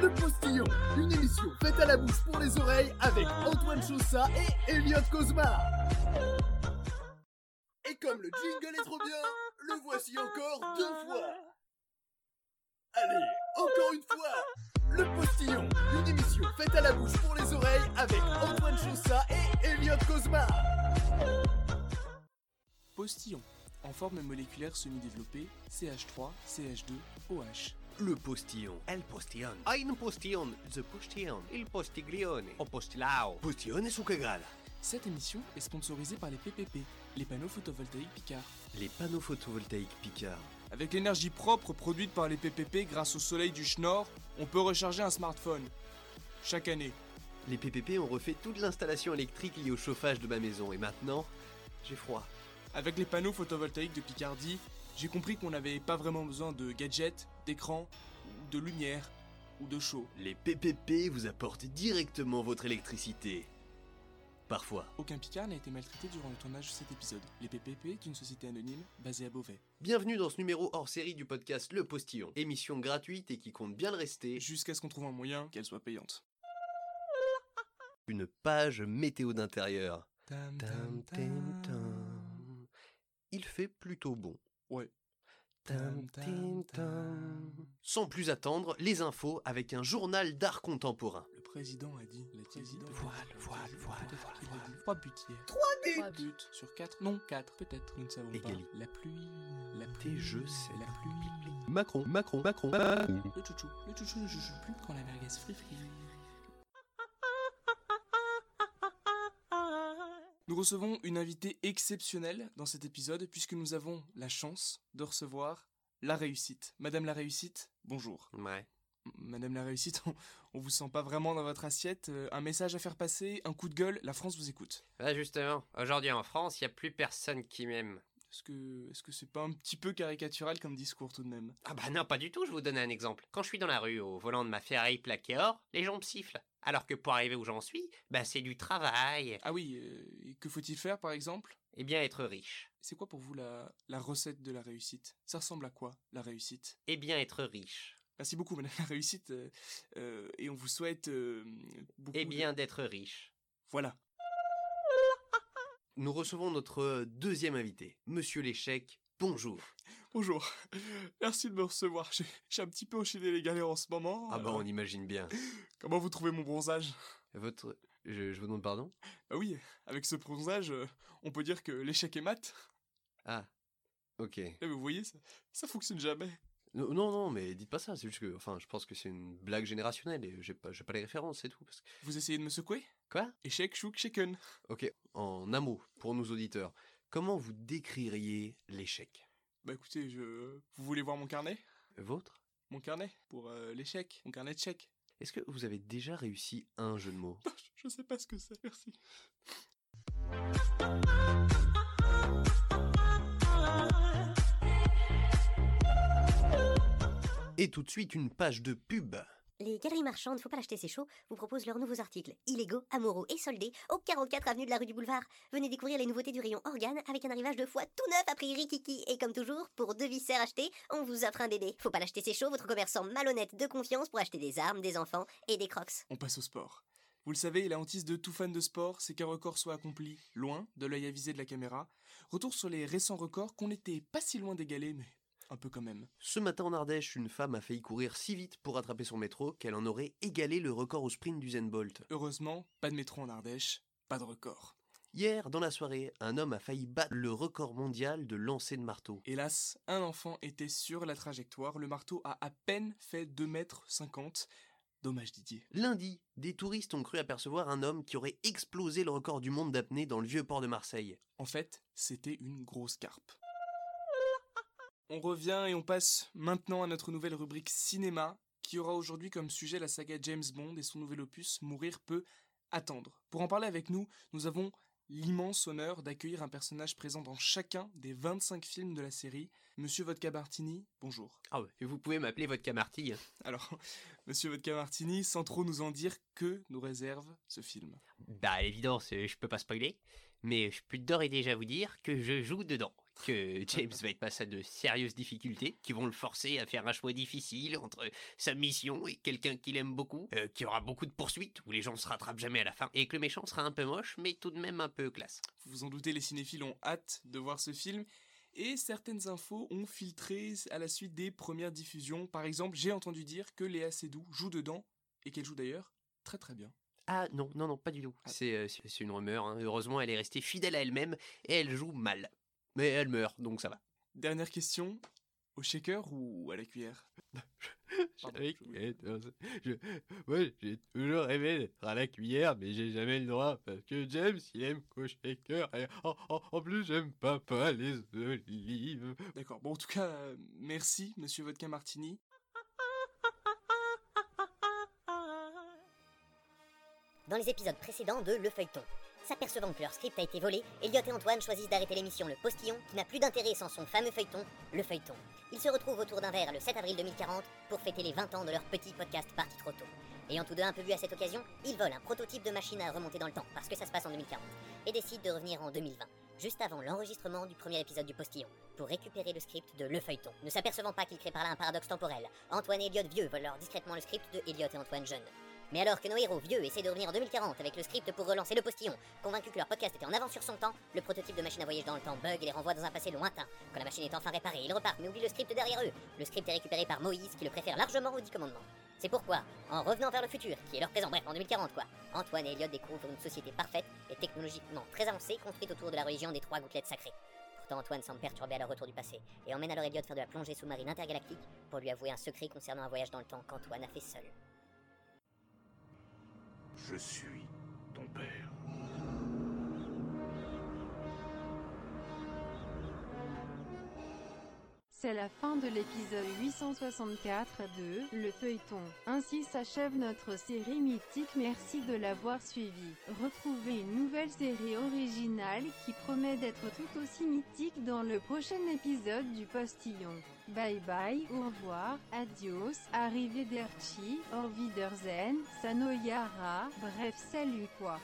Le Postillon, une émission faite à la bouche pour les oreilles avec Antoine Chaussat et Elliot Cosma. Et comme le jingle est trop bien, le voici encore deux fois. Allez, encore une fois Le Postillon, une émission faite à la bouche pour les oreilles avec Antoine Chaussat et Elliot Cosma. Postillon, en forme moléculaire semi-développée, CH3, CH2, OH. Le postillon. El postillon. Ein postillon. The postillon. Il postiglione. O postilao. Postillone su che grada? Cette émission est sponsorisée par les PPP, les panneaux photovoltaïques Picard. Les panneaux photovoltaïques Picard. Avec l'énergie propre produite par les PPP grâce au soleil du Schnorr, on peut recharger un smartphone. Chaque année. Les PPP ont refait toute l'installation électrique liée au chauffage de ma maison et maintenant, j'ai froid. Avec les panneaux photovoltaïques de Picardie, j'ai compris qu'on n'avait pas vraiment besoin de gadgets, d'écran, de lumière, ou de chaud. Les PPP vous apportent directement votre électricité. Parfois. Aucun Picard n'a été maltraité durant le tournage de cet épisode. Les PPP est une société anonyme basée à Beauvais. Bienvenue dans ce numéro hors série du podcast Le Postillon. Émission gratuite et qui compte bien le rester. Jusqu'à ce qu'on trouve un moyen qu'elle soit payante. Une page météo d'intérieur. Il fait plutôt bon. Ouais. Tam, tam, tam. Sans plus attendre, les infos avec un journal d'art contemporain. Le président a dit. Le président Voile, voile, voile. Trois buts hier. Trois Trois buts sur quatre. Non, quatre peut-être. Nous ne savons Égalité. pas. La pluie. La Tes pluie. jeux, c'est la pluie. Macron, Macron, Macron, Macron. Le chouchou. Le chouchou ne joue plus quand la merguez frit frit. Nous recevons une invitée exceptionnelle dans cet épisode puisque nous avons la chance de recevoir la réussite. Madame la réussite, bonjour. Ouais. Madame la réussite, on, on vous sent pas vraiment dans votre assiette. Euh, un message à faire passer, un coup de gueule, la France vous écoute. Ah, justement, aujourd'hui en France, il n'y a plus personne qui m'aime. Est-ce que est-ce que c'est pas un petit peu caricatural comme discours tout de même? Ah bah non, pas du tout, je vous donne un exemple. Quand je suis dans la rue au volant de ma Ferrari plaquée or, les gens me sifflent. Alors que pour arriver où j'en suis, bah c'est du travail. Ah oui, euh, et que faut-il faire par exemple? Et bien être riche. C'est quoi pour vous la, la recette de la réussite? Ça ressemble à quoi la réussite? Et bien être riche. Merci beaucoup Madame la réussite euh, euh, et on vous souhaite beaucoup. De- bien d'être riche. Voilà. Nous recevons notre deuxième invité, Monsieur l'échec. Bonjour. Bonjour. Merci de me recevoir. J'ai un petit peu enchaîné les galères en ce moment. Ah bah Euh, on imagine bien. Comment vous trouvez mon bronzage? Votre... Je, je vous demande pardon? Bah oui, avec ce bronzage, euh, on peut dire que l'échec est mat. Ah. Ok. Mais vous voyez, ça, ça fonctionne jamais. Non, non, mais dites pas ça, c'est juste que... Enfin, je pense que c'est une blague générationnelle et j'ai pas, j'ai pas les références, c'est tout. Parce que... Vous essayez de me secouer? Quoi? Échec, chouk, shaken. Ok, en un mot, pour nos auditeurs, comment vous décririez l'échec? Bah écoutez, je... vous voulez voir mon carnet? Votre? Mon carnet? Pour euh, l'échec, mon carnet de chèques. Est-ce que vous avez déjà réussi un jeu de mots? Je sais pas ce que c'est, merci. Et tout de suite, une page de pub. Les galeries marchandes, faut pas l'acheter, c'est chaud, vous proposent leurs nouveaux articles, illégaux, amoraux et soldés, au 44 avenue de la rue du Boulevard. Venez découvrir les nouveautés du rayon organes avec un arrivage de foie tout neuf à prix rikiki. Et comme toujours, pour deux viscères achetés, on vous offre un bébé. Faut pas l'acheter, c'est chaud, votre commerçant malhonnête de confiance pour acheter des armes, des enfants et des crocs. On passe au sport. Vous le savez, la hantise de tout fan de sport, c'est qu'un record soit accompli, loin de l'œil avisé de la caméra. Retour sur les récents records qu'on n'était pas si loin d'égaler, mais un peu quand même. Ce matin en Ardèche, une femme a failli courir si vite pour rattraper son métro qu'elle en aurait égalé le record au sprint d'Usain Bolt. Heureusement, pas de métro en Ardèche, pas de record. Hier, dans la soirée, un homme a failli battre le record mondial de lancer de marteau. Hélas, un enfant était sur la trajectoire, le marteau a à peine fait 2 mètres 50. Dommage Didier. Lundi, des touristes ont cru apercevoir un homme qui aurait explosé le record du monde d'apnée dans le vieux port de Marseille. En fait, c'était une grosse carpe. On revient et on passe maintenant à notre nouvelle rubrique cinéma, qui aura aujourd'hui comme sujet la saga James Bond et son nouvel opus Mourir peut attendre. Pour en parler avec nous, nous avons l'immense honneur d'accueillir un personnage présent dans chacun des 25 films de la série, Monsieur Vodka Martini, bonjour. Ah ouais, vous pouvez m'appeler votre camartille. Alors, Monsieur Vodka Martini, sans trop nous en dire, que nous réserve ce film? Bah, à l'évidence, euh, je peux pas spoiler, mais je peux d'ores et déjà vous dire que je joue dedans. Que James va être face à de sérieuses difficultés qui vont le forcer à faire un choix difficile entre sa mission et quelqu'un qu'il aime beaucoup, euh, qu'il y aura beaucoup de poursuites où les gens ne se rattrapent jamais à la fin, et que le méchant sera un peu moche, mais tout de même un peu classe. Vous vous en doutez, les cinéphiles ont hâte de voir ce film. Et certaines infos ont filtré à la suite des premières diffusions. Par exemple, j'ai entendu dire que Léa Seydoux joue dedans, et qu'elle joue d'ailleurs très très bien. Ah non, non, non, pas du tout. Ah. C'est euh, c'est une rumeur. hein. Heureusement, elle est restée fidèle à elle-même et elle joue mal. Mais elle meurt, donc ça va. Dernière question, au shaker ou à la cuillère? Pardon, je- Moi, j'ai toujours rêvé d'être à la cuillère, mais j'ai jamais le droit parce que James, il aime qu'au shaker. Et en, en- en plus, j'aime pas, pas les olives. D'accord, bon en tout cas, euh, merci Monsieur Vodka Martini. Dans les épisodes précédents de Le Feuilleton, s'apercevant que leur script a été volé, Elliot et Antoine choisissent d'arrêter l'émission Le Postillon, qui n'a plus d'intérêt sans son fameux feuilleton, Le Feuilleton. Ils se retrouvent autour d'un verre le 7 avril 2040 pour fêter les 20 ans de leur petit podcast parti trop tôt. Ayant tous deux un peu vu à cette occasion, ils volent un prototype de machine à remonter dans le temps, parce que ça se passe en 2040, et décident de revenir en 2020, juste avant l'enregistrement du premier épisode du Postillon, pour récupérer le script de Le Feuilleton. Ne s'apercevant pas qu'ils créent par là un paradoxe temporel, Antoine et Elliot vieux volent alors discrètement le script de Elliot et Antoine jeunes. Mais alors que nos héros vieux essaient de revenir en 2040 avec le script pour relancer le postillon, convaincus que leur podcast était en avance sur son temps, le prototype de machine à voyager dans le temps bug et les renvoie dans un passé lointain. Quand la machine est enfin réparée, ils repartent mais oublient le script derrière eux. Le script est récupéré par Moïse qui le préfère largement aux 10 commandements. C'est pourquoi, en revenant vers le futur, qui est leur présent, bref, en 2040 quoi, Antoine et Elliot découvrent une société parfaite et technologiquement très avancée construite autour de la religion des trois gouttelettes sacrées. Pourtant Antoine semble perturbé à leur retour du passé et emmène alors Elliot faire de la plongée sous-marine intergalactique pour lui avouer un secret concernant un voyage dans le temps qu'Antoine a fait seul. Je suis ton père. C'est la fin de l'épisode 864 de Le Feuilleton. Ainsi s'achève notre série mythique. Merci de l'avoir suivi. Retrouvez une nouvelle série originale qui promet d'être tout aussi mythique dans le prochain épisode du Postillon. Bye bye, au revoir, adios, arrivederci, Wiedersehen, Sanoyara, bref salut quoi.